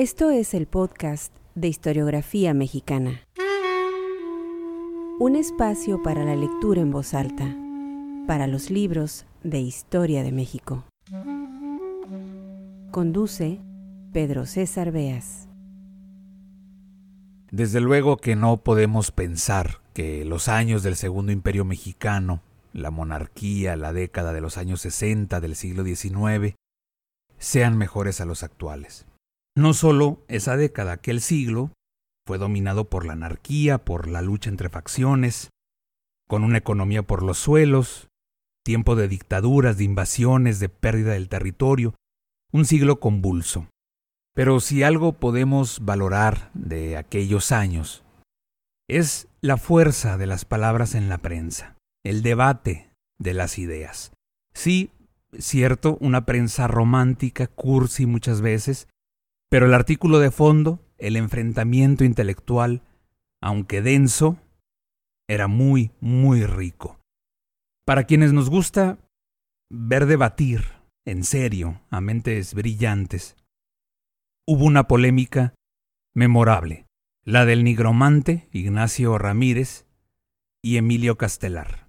Esto es el podcast de historiografía mexicana. Un espacio para la lectura en voz alta, para los libros de historia de México. Conduce Pedro César Beas. Desde luego que no podemos pensar que los años del Segundo Imperio Mexicano, la monarquía, la década de los años 60 del siglo XIX, sean mejores a los actuales. No solo esa década, aquel siglo fue dominado por la anarquía, por la lucha entre facciones, con una economía por los suelos, tiempo de dictaduras, de invasiones, de pérdida del territorio, un siglo convulso. Pero si algo podemos valorar de aquellos años, es la fuerza de las palabras en la prensa, el debate de las ideas. Sí, cierto, una prensa romántica, cursi muchas veces, pero el artículo de fondo, el enfrentamiento intelectual, aunque denso, era muy, muy rico. Para quienes nos gusta ver debatir, en serio, a mentes brillantes, hubo una polémica memorable, la del nigromante Ignacio Ramírez y Emilio Castelar.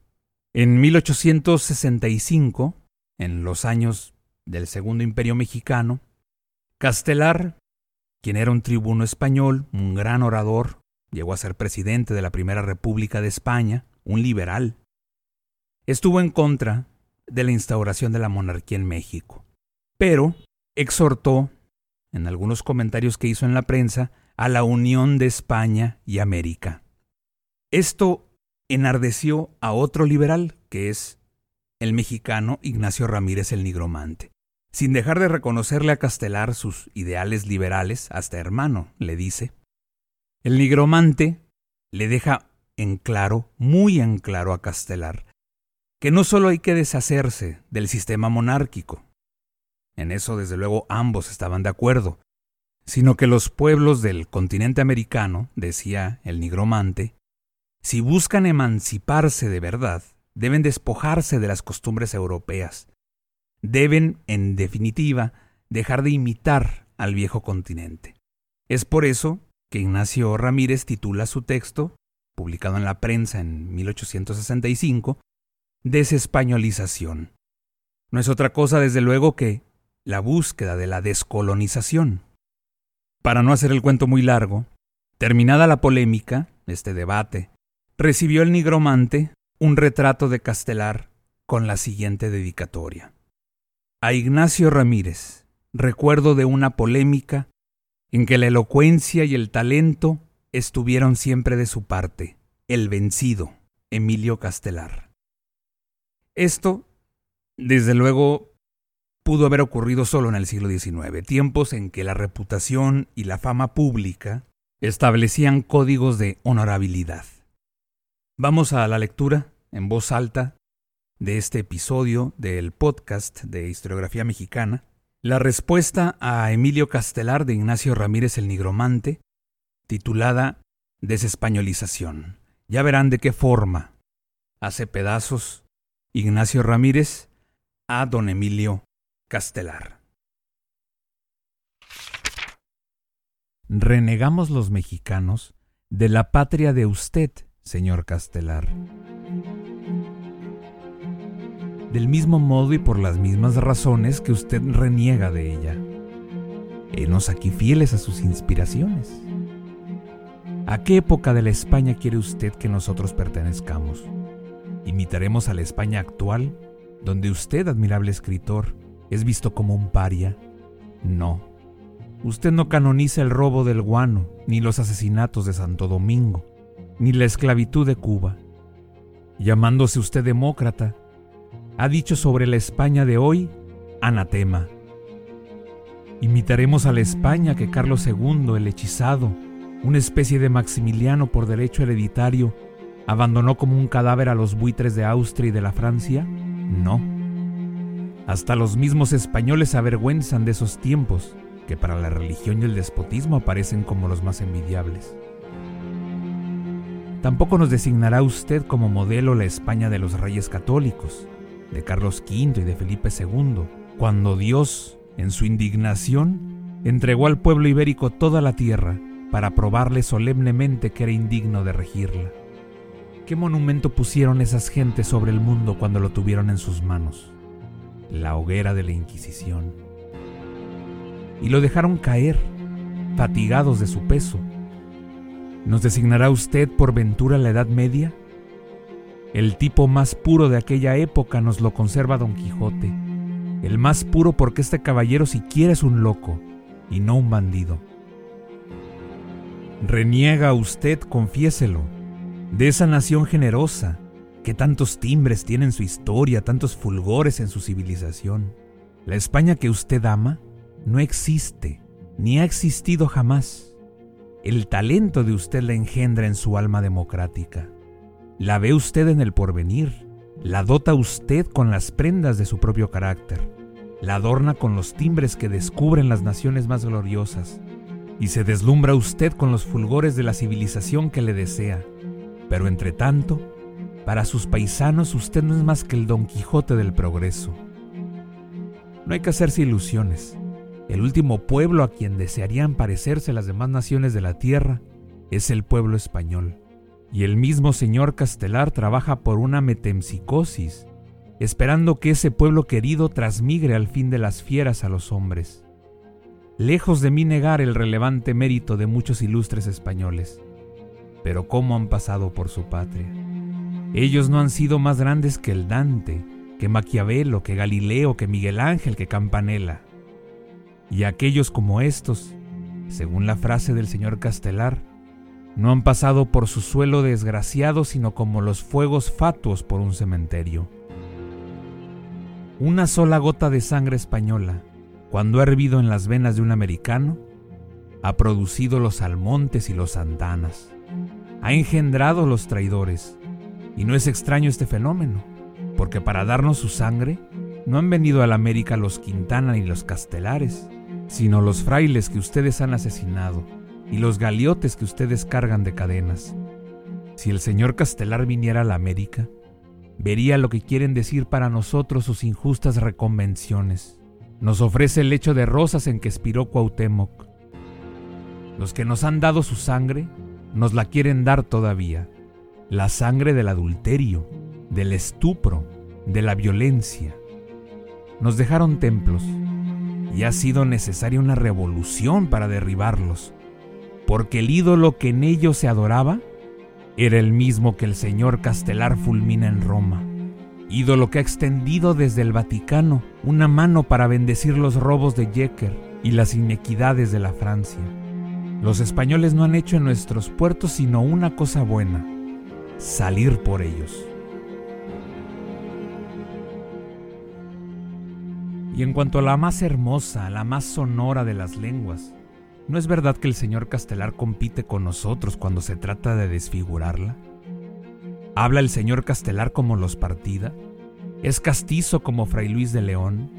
En 1865, en los años del Segundo Imperio Mexicano, Castelar, quien era un tribuno español, un gran orador, llegó a ser presidente de la Primera República de España, un liberal, estuvo en contra de la instauración de la monarquía en México, pero exhortó, en algunos comentarios que hizo en la prensa, a la unión de España y América. Esto enardeció a otro liberal, que es el mexicano Ignacio Ramírez el Nigromante. Sin dejar de reconocerle a Castelar sus ideales liberales, hasta hermano, le dice, el nigromante le deja en claro, muy en claro a Castelar, que no solo hay que deshacerse del sistema monárquico, en eso desde luego ambos estaban de acuerdo, sino que los pueblos del continente americano, decía el nigromante, si buscan emanciparse de verdad, deben despojarse de las costumbres europeas, deben, en definitiva, dejar de imitar al viejo continente. Es por eso que Ignacio Ramírez titula su texto, publicado en la prensa en 1865, Desespañolización. No es otra cosa, desde luego, que la búsqueda de la descolonización. Para no hacer el cuento muy largo, terminada la polémica, este debate, recibió el nigromante un retrato de Castelar con la siguiente dedicatoria. A Ignacio Ramírez, recuerdo de una polémica en que la elocuencia y el talento estuvieron siempre de su parte, el vencido, Emilio Castelar. Esto, desde luego, pudo haber ocurrido solo en el siglo XIX, tiempos en que la reputación y la fama pública establecían códigos de honorabilidad. Vamos a la lectura en voz alta de este episodio del podcast de Historiografía Mexicana, la respuesta a Emilio Castelar de Ignacio Ramírez el Nigromante, titulada Desespañolización. Ya verán de qué forma hace pedazos Ignacio Ramírez a don Emilio Castelar. Renegamos los mexicanos de la patria de usted, señor Castelar del mismo modo y por las mismas razones que usted reniega de ella. Henos aquí fieles a sus inspiraciones. ¿A qué época de la España quiere usted que nosotros pertenezcamos? ¿Imitaremos a la España actual, donde usted, admirable escritor, es visto como un paria? No. Usted no canoniza el robo del guano, ni los asesinatos de Santo Domingo, ni la esclavitud de Cuba. Llamándose usted demócrata, ha dicho sobre la España de hoy, anatema. Imitaremos a la España que Carlos II, el hechizado, una especie de Maximiliano por derecho hereditario, abandonó como un cadáver a los buitres de Austria y de la Francia? No. Hasta los mismos españoles se avergüenzan de esos tiempos, que para la religión y el despotismo aparecen como los más envidiables. Tampoco nos designará usted como modelo la España de los reyes católicos, de Carlos V y de Felipe II, cuando Dios, en su indignación, entregó al pueblo ibérico toda la tierra para probarle solemnemente que era indigno de regirla. ¿Qué monumento pusieron esas gentes sobre el mundo cuando lo tuvieron en sus manos? La hoguera de la Inquisición. Y lo dejaron caer, fatigados de su peso. ¿Nos designará usted por ventura la Edad Media? El tipo más puro de aquella época nos lo conserva Don Quijote, el más puro porque este caballero siquiera es un loco y no un bandido. Reniega usted, confiéselo, de esa nación generosa, que tantos timbres tiene en su historia, tantos fulgores en su civilización. La España que usted ama no existe, ni ha existido jamás. El talento de usted la engendra en su alma democrática. La ve usted en el porvenir, la dota usted con las prendas de su propio carácter, la adorna con los timbres que descubren las naciones más gloriosas, y se deslumbra usted con los fulgores de la civilización que le desea. Pero entre tanto, para sus paisanos usted no es más que el Don Quijote del progreso. No hay que hacerse ilusiones. El último pueblo a quien desearían parecerse las demás naciones de la tierra es el pueblo español. Y el mismo señor Castelar trabaja por una metempsicosis, esperando que ese pueblo querido transmigre al fin de las fieras a los hombres lejos de mí negar el relevante mérito de muchos ilustres españoles. Pero cómo han pasado por su patria. Ellos no han sido más grandes que el Dante, que Maquiavelo, que Galileo, que Miguel Ángel, que Campanella. Y aquellos como estos, según la frase del señor Castelar, no han pasado por su suelo desgraciado sino como los fuegos fatuos por un cementerio. Una sola gota de sangre española, cuando ha hervido en las venas de un americano, ha producido los almontes y los santanas, ha engendrado los traidores, y no es extraño este fenómeno, porque para darnos su sangre no han venido a la América los Quintana ni los Castelares, sino los frailes que ustedes han asesinado y los galiotes que ustedes cargan de cadenas. Si el señor Castelar viniera a la América, vería lo que quieren decir para nosotros sus injustas reconvenciones nos ofrece el lecho de rosas en que expiró Cuauhtémoc. Los que nos han dado su sangre nos la quieren dar todavía, la sangre del adulterio, del estupro, de la violencia. Nos dejaron templos y ha sido necesaria una revolución para derribarlos, porque el ídolo que en ellos se adoraba era el mismo que el señor Castelar fulmina en Roma ídolo que ha extendido desde el Vaticano una mano para bendecir los robos de Jecker y las inequidades de la Francia. Los españoles no han hecho en nuestros puertos sino una cosa buena, salir por ellos. Y en cuanto a la más hermosa, la más sonora de las lenguas, ¿no es verdad que el señor Castelar compite con nosotros cuando se trata de desfigurarla? ¿Habla el señor Castelar como los partida? ¿Es castizo como Fray Luis de León?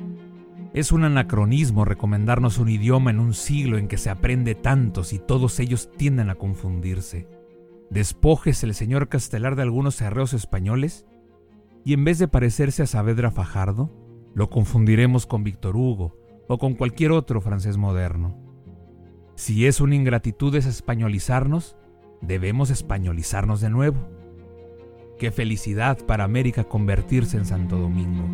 Es un anacronismo recomendarnos un idioma en un siglo en que se aprende tantos y todos ellos tienden a confundirse. Despojes el señor Castelar de algunos arreos españoles y en vez de parecerse a Saavedra Fajardo, lo confundiremos con Víctor Hugo o con cualquier otro francés moderno. Si es una ingratitud españolizarnos, debemos españolizarnos de nuevo. Qué felicidad para América convertirse en Santo Domingo.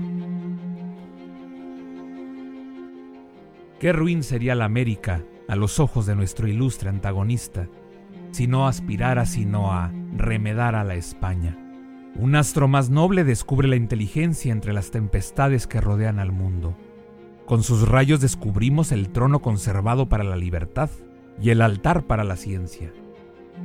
Qué ruin sería la América a los ojos de nuestro ilustre antagonista si no aspirara sino a remedar a la España. Un astro más noble descubre la inteligencia entre las tempestades que rodean al mundo. Con sus rayos descubrimos el trono conservado para la libertad y el altar para la ciencia.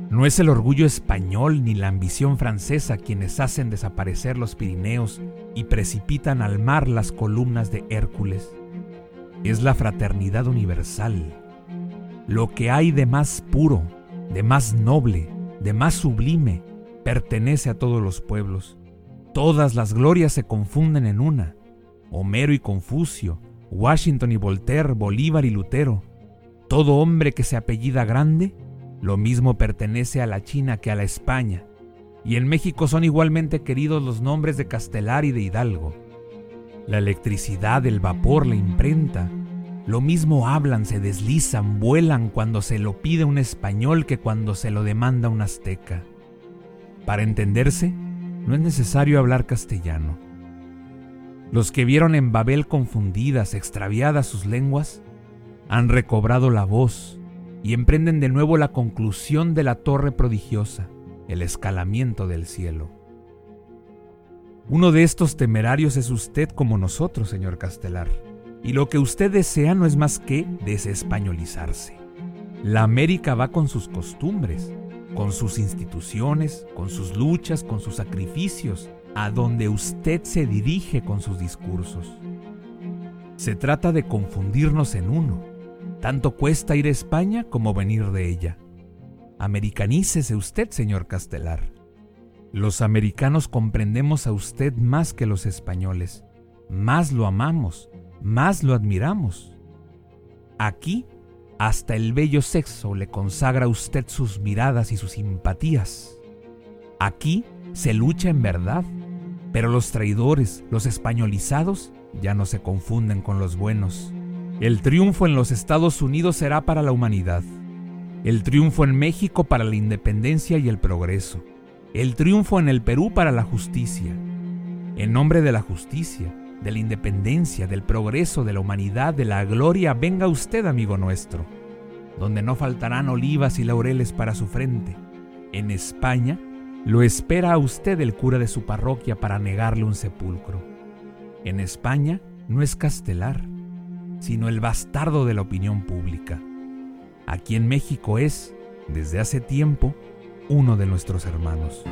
No es el orgullo español ni la ambición francesa quienes hacen desaparecer los Pirineos y precipitan al mar las columnas de Hércules. Es la fraternidad universal. Lo que hay de más puro, de más noble, de más sublime, pertenece a todos los pueblos. Todas las glorias se confunden en una. Homero y Confucio, Washington y Voltaire, Bolívar y Lutero. Todo hombre que se apellida grande lo mismo pertenece a la China que a la España, y en México son igualmente queridos los nombres de Castelar y de Hidalgo. La electricidad, el vapor, la imprenta, Lo mismo hablan, se deslizan, vuelan cuando se lo pide un español que cuando se lo demanda un azteca. Para entenderse, no es necesario hablar castellano. Los que vieron en Babel confundidas, extraviadas sus lenguas, han recobrado la voz y emprenden de nuevo la conclusión de la torre prodigiosa, el escalamiento del cielo. Uno de estos temerarios es usted como nosotros, señor Castelar y lo que usted desea no es más que desespañolizarse. La América va con sus costumbres, con sus instituciones, con sus luchas, con sus sacrificios, a donde usted se dirige con sus discursos. Se trata de confundirnos en uno. Tanto cuesta ir a España como venir de ella. Americanícese usted, señor Castelar. Los americanos comprendemos a usted más que los españoles, más lo amamos, más lo admiramos. Aquí, hasta el bello sexo le consagra a usted sus miradas y sus simpatías. Aquí se lucha en verdad, pero los traidores, los españolizados, ya no se confunden con los buenos. El triunfo en los Estados Unidos será para la humanidad. El triunfo en México para la independencia y el progreso. El triunfo en el Perú para la justicia. En nombre de la justicia, de la independencia, del progreso, de la humanidad, de la gloria, venga usted, amigo nuestro, donde no faltarán olivas y laureles para su frente. En España lo espera a usted el cura de su parroquia para negarle un sepulcro. En España no es Castelar, sino el bastardo de la opinión pública. Aquí en México es, desde hace tiempo, uno de nuestros hermanos.